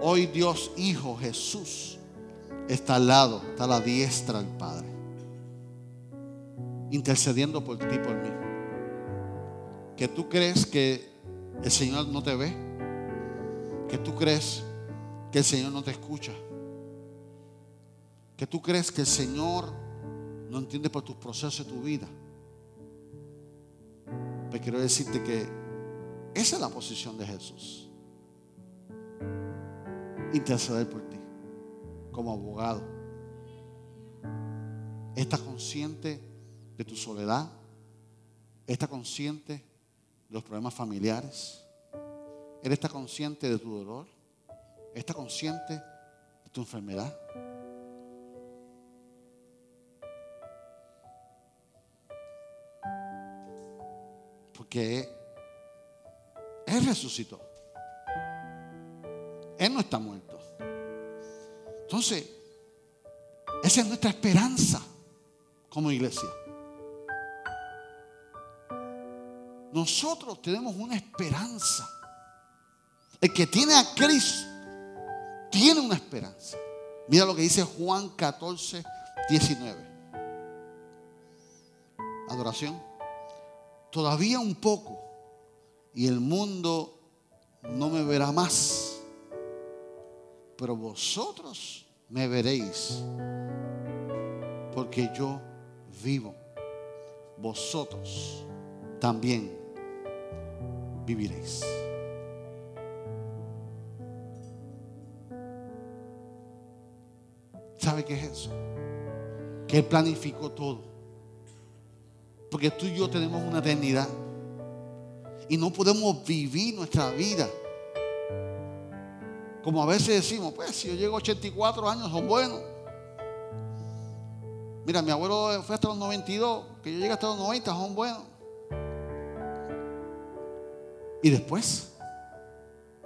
Hoy Dios Hijo Jesús está al lado, está a la diestra del Padre intercediendo por ti por mí. Que tú crees que el Señor no te ve. Que tú crees que el Señor no te escucha. Que tú crees que el Señor no entiende por tus procesos de tu vida. Pero quiero decirte que esa es la posición de Jesús. Interceder por ti como abogado. Estás consciente de tu soledad? ¿Está consciente de los problemas familiares? ¿Él está consciente de tu dolor? ¿Está consciente de tu enfermedad? Porque Él resucitó. Él no está muerto. Entonces, esa es nuestra esperanza como iglesia. Nosotros tenemos una esperanza. El que tiene a Cristo tiene una esperanza. Mira lo que dice Juan 14, 19. Adoración. Todavía un poco y el mundo no me verá más. Pero vosotros me veréis porque yo vivo. Vosotros también viviréis. ¿Sabe qué es eso? Que Él planificó todo. Porque tú y yo tenemos una eternidad. Y no podemos vivir nuestra vida Como a veces decimos, pues si yo llego a 84 años son buenos. Mira, mi abuelo fue hasta los 92, que yo llegué hasta los 90 son buenos. ¿Y después?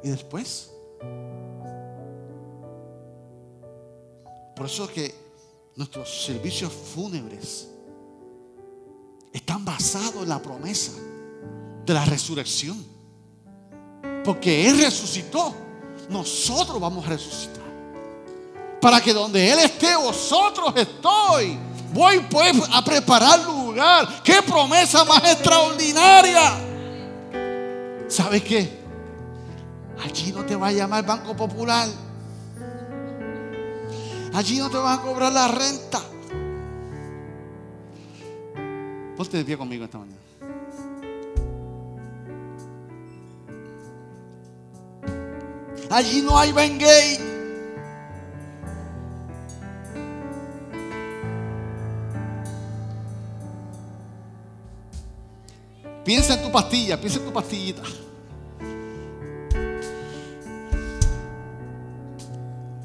¿Y después? Por eso es que nuestros servicios fúnebres están basados en la promesa de la resurrección. Porque Él resucitó, nosotros vamos a resucitar. Para que donde Él esté, vosotros estoy. Voy pues a preparar lugar. ¡Qué promesa más extraordinaria! ¿Sabes qué? Allí no te va a llamar Banco Popular. Allí no te van a cobrar la renta. Ponte de pie conmigo esta mañana. Allí no hay Bengay. Piensa en tu pastilla, piensa en tu pastillita.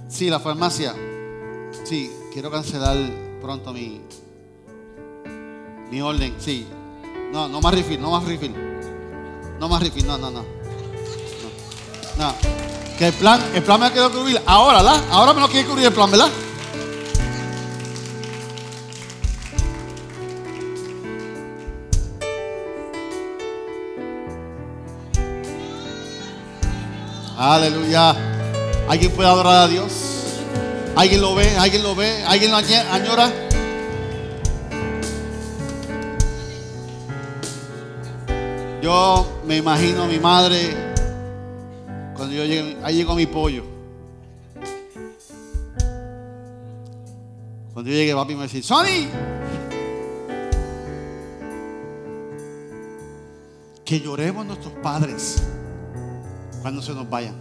Sí, la farmacia. Sí, quiero cancelar pronto mi, mi orden. Sí. No, no más refill, no más refill. No más refill, no, no, no. No. Que el plan, el plan me ha quedado cubrir. Ahora, ¿verdad? Ahora me lo quiere cubrir el plan, ¿verdad? Aleluya. ¿Alguien puede adorar a Dios? ¿Alguien lo ve? ¿Alguien lo ve? ¿Alguien lo añora? Yo me imagino a mi madre cuando yo llegué, ahí llegó mi pollo. Cuando yo llegué, papi me decía, Sonny, que lloremos nuestros padres cuando se nos vayan.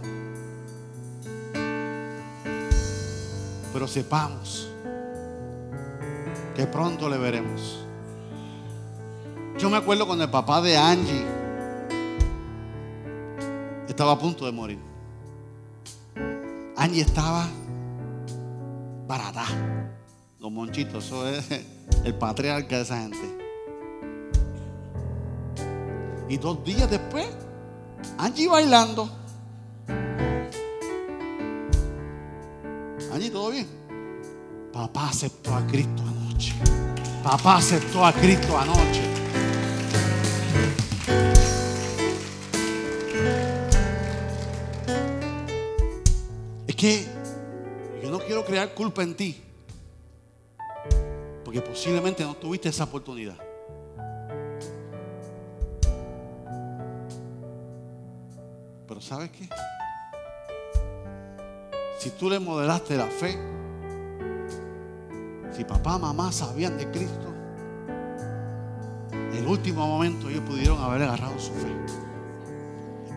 Pero sepamos que pronto le veremos. Yo me acuerdo cuando el papá de Angie estaba a punto de morir. Angie estaba barata. Los monchitos, eso es el patriarca de esa gente. Y dos días después, Angie bailando. Angie, ¿todo bien? Papá aceptó a Cristo anoche. Papá aceptó a Cristo anoche. Es que yo no quiero crear culpa en ti. Porque posiblemente no tuviste esa oportunidad. ¿Sabes qué? Si tú le modelaste la fe, si papá, mamá sabían de Cristo, el último momento ellos pudieron haber agarrado su fe.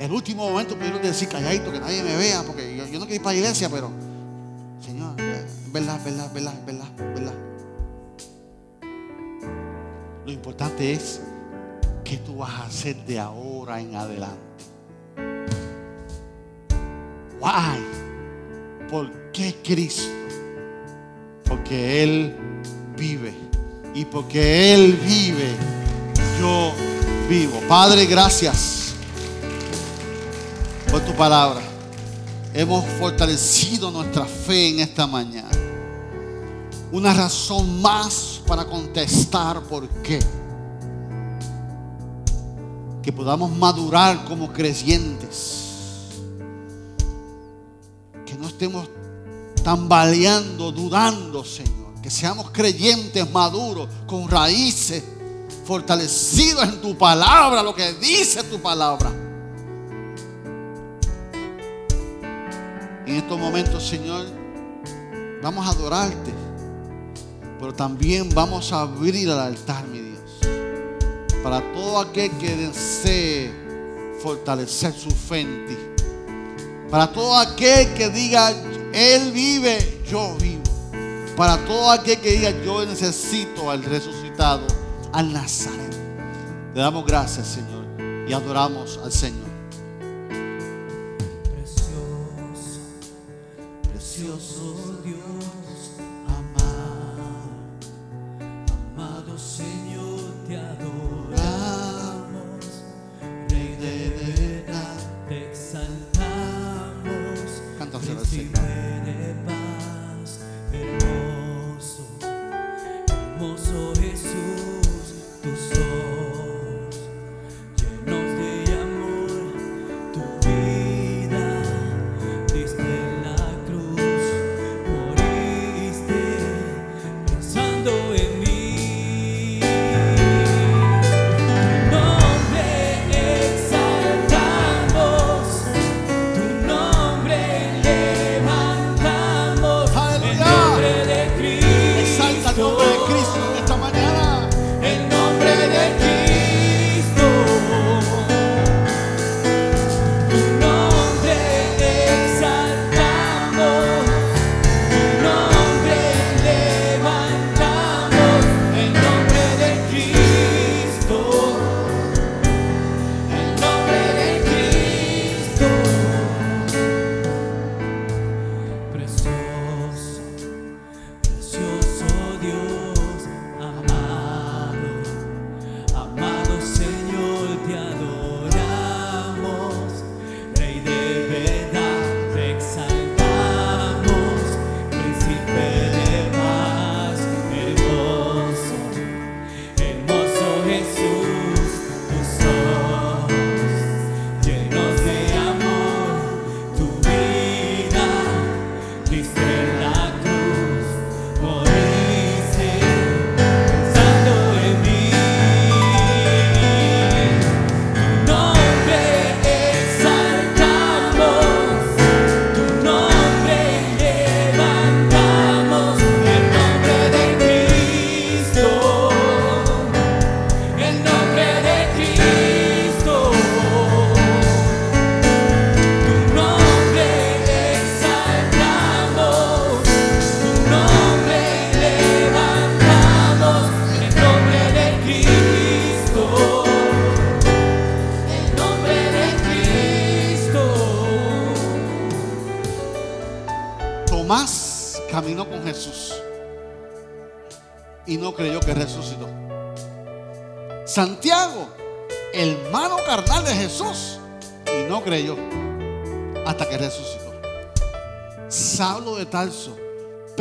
El último momento pudieron decir calladito, que nadie me vea, porque yo, yo no quiero ir para la iglesia, pero Señor, verdad, verdad, verdad, verdad, verdad. Lo importante es qué tú vas a hacer de ahora en adelante. Why? ¿Por qué Cristo? Porque Él vive. Y porque Él vive, yo vivo. Padre, gracias por tu palabra. Hemos fortalecido nuestra fe en esta mañana. Una razón más para contestar por qué. Que podamos madurar como creyentes estemos tambaleando, dudando, Señor. Que seamos creyentes maduros, con raíces, fortalecidos en tu palabra, lo que dice tu palabra. En estos momentos, Señor, vamos a adorarte, pero también vamos a abrir el altar, mi Dios, para todo aquel que desee fortalecer su fe en ti. Para todo aquel que diga, Él vive, yo vivo. Para todo aquel que diga, yo necesito al resucitado, al Nazaret. Le damos gracias, Señor, y adoramos al Señor.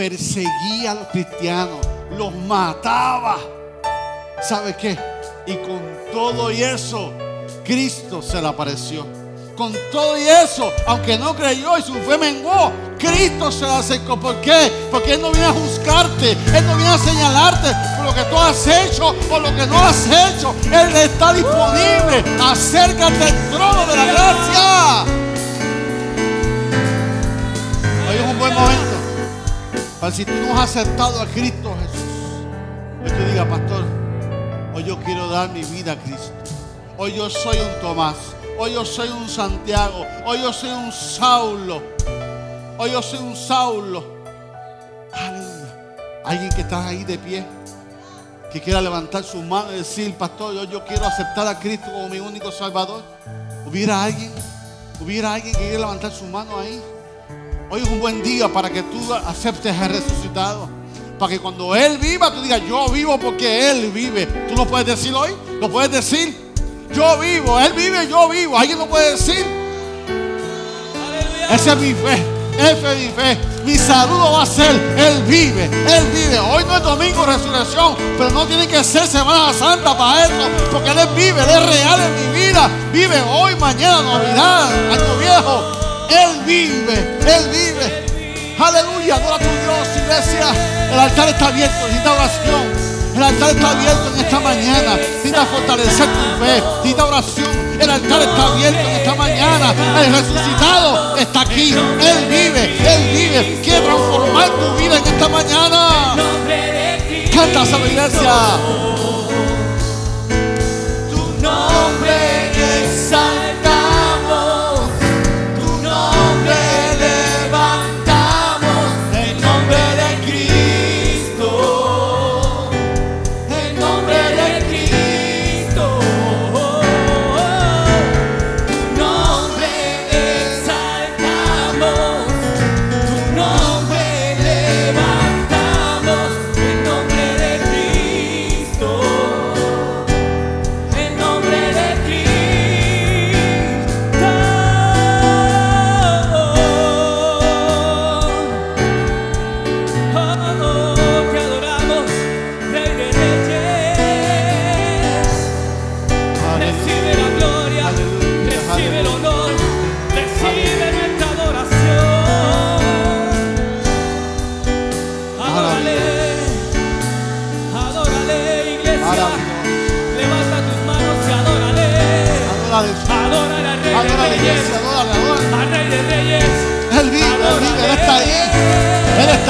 Perseguía a los cristianos, los mataba. ¿Sabe qué? Y con todo y eso, Cristo se le apareció. Con todo y eso, aunque no creyó y su fe menguó, Cristo se le acercó. ¿Por qué? Porque Él no viene a juzgarte, Él no viene a señalarte por lo que tú has hecho, por lo que no has hecho. Él está disponible. Acércate al trono de la gracia. Si tú no has aceptado a Cristo Jesús. Yo te diga, pastor, hoy yo quiero dar mi vida a Cristo. Hoy yo soy un Tomás. Hoy yo soy un Santiago. Hoy yo soy un Saulo. Hoy yo soy un Saulo. Aleluya. Alguien que está ahí de pie. Que quiera levantar su mano y decir, pastor, yo, yo quiero aceptar a Cristo como mi único Salvador. ¿Hubiera alguien? ¿Hubiera alguien que quiera levantar su mano ahí? Hoy es un buen día para que tú aceptes al resucitado. Para que cuando Él viva, tú digas, yo vivo porque Él vive. ¿Tú lo puedes decir hoy? ¿Lo puedes decir? Yo vivo, Él vive, yo vivo. ¿Alguien lo puede decir? Esa es mi fe. Esa es mi fe. Mi saludo va a ser, Él vive, Él vive. Hoy no es domingo resurrección, pero no tiene que ser Semana Santa para eso, porque Él vive, Él es real en mi vida. Vive hoy, mañana, Navidad, año viejo. Él vive, Él vive. Aleluya, adora a tu Dios, iglesia. El altar está abierto, necesita oración. El altar está abierto en esta mañana. Necesita fortalecer tu fe. Necesita oración. El altar está abierto en esta mañana. El resucitado está aquí. Él vive. Él vive. Quiere transformar tu vida en esta mañana. Canta esa iglesia. Tu nombre exaltamos.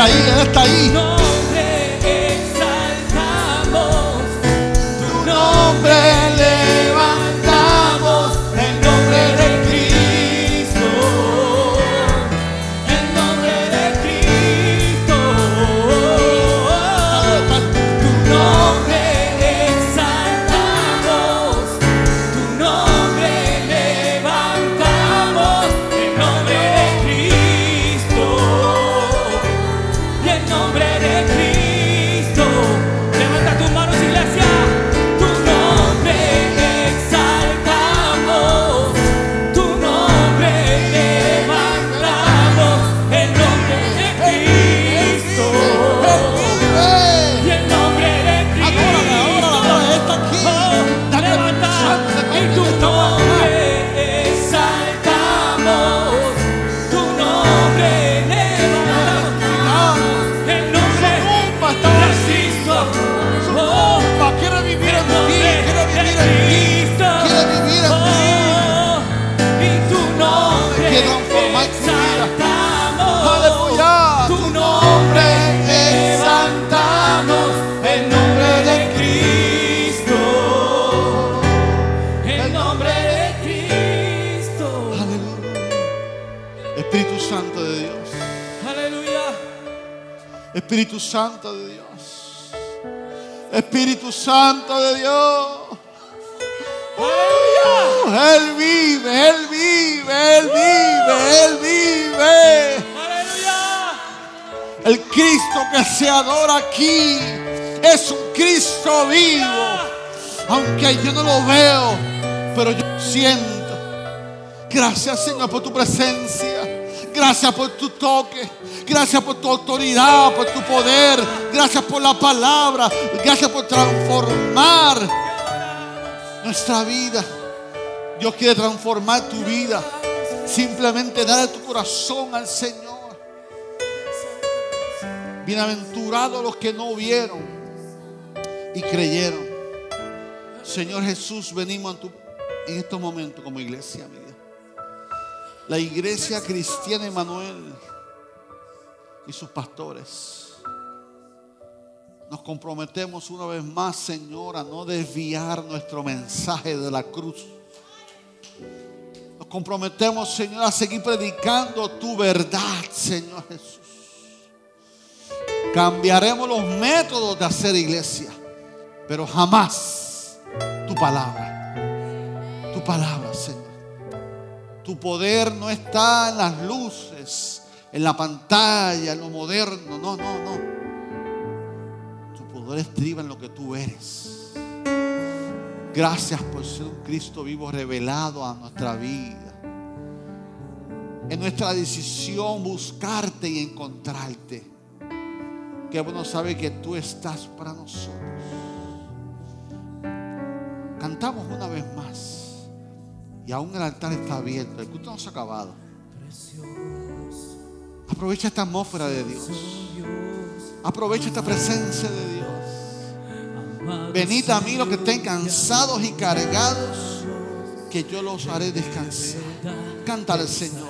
Está ahí. Él está ahí. Espíritu Santo de Dios. Aleluya. Espíritu Santo de Dios. Espíritu Santo de Dios. Aleluya. Él vive, Él vive, Él vive, Él vive. Aleluya. El El Cristo que se adora aquí es un Cristo vivo. Aunque yo no lo veo, pero yo siento. Gracias Señor por tu presencia. Gracias por tu toque. Gracias por tu autoridad, por tu poder. Gracias por la palabra. Gracias por transformar nuestra vida. Dios quiere transformar tu vida. Simplemente dale tu corazón al Señor. Bienaventurados los que no vieron y creyeron. Señor Jesús, venimos en, estos momentos como iglesia. La iglesia cristiana Emanuel y sus pastores. Nos comprometemos una vez más, Señor, a no desviar nuestro mensaje de la cruz. Nos comprometemos, Señor, a seguir predicando tu verdad, Señor Jesús. Cambiaremos los métodos de hacer iglesia, pero jamás tu palabra. Tu palabra, Señor. Tu poder no está en las luces, en la pantalla, en lo moderno. No, no, no. Tu poder estriba en lo que tú eres. Gracias por ser un Cristo vivo revelado a nuestra vida. En nuestra decisión buscarte y encontrarte. Que bueno sabe que tú estás para nosotros. Cantamos una vez más. Y aún el altar está abierto. El culto no se ha acabado. Aprovecha esta atmósfera de Dios. Aprovecha esta presencia de Dios. Venid a mí los que estén cansados y cargados, que yo los haré descansar. Cántale, Señor.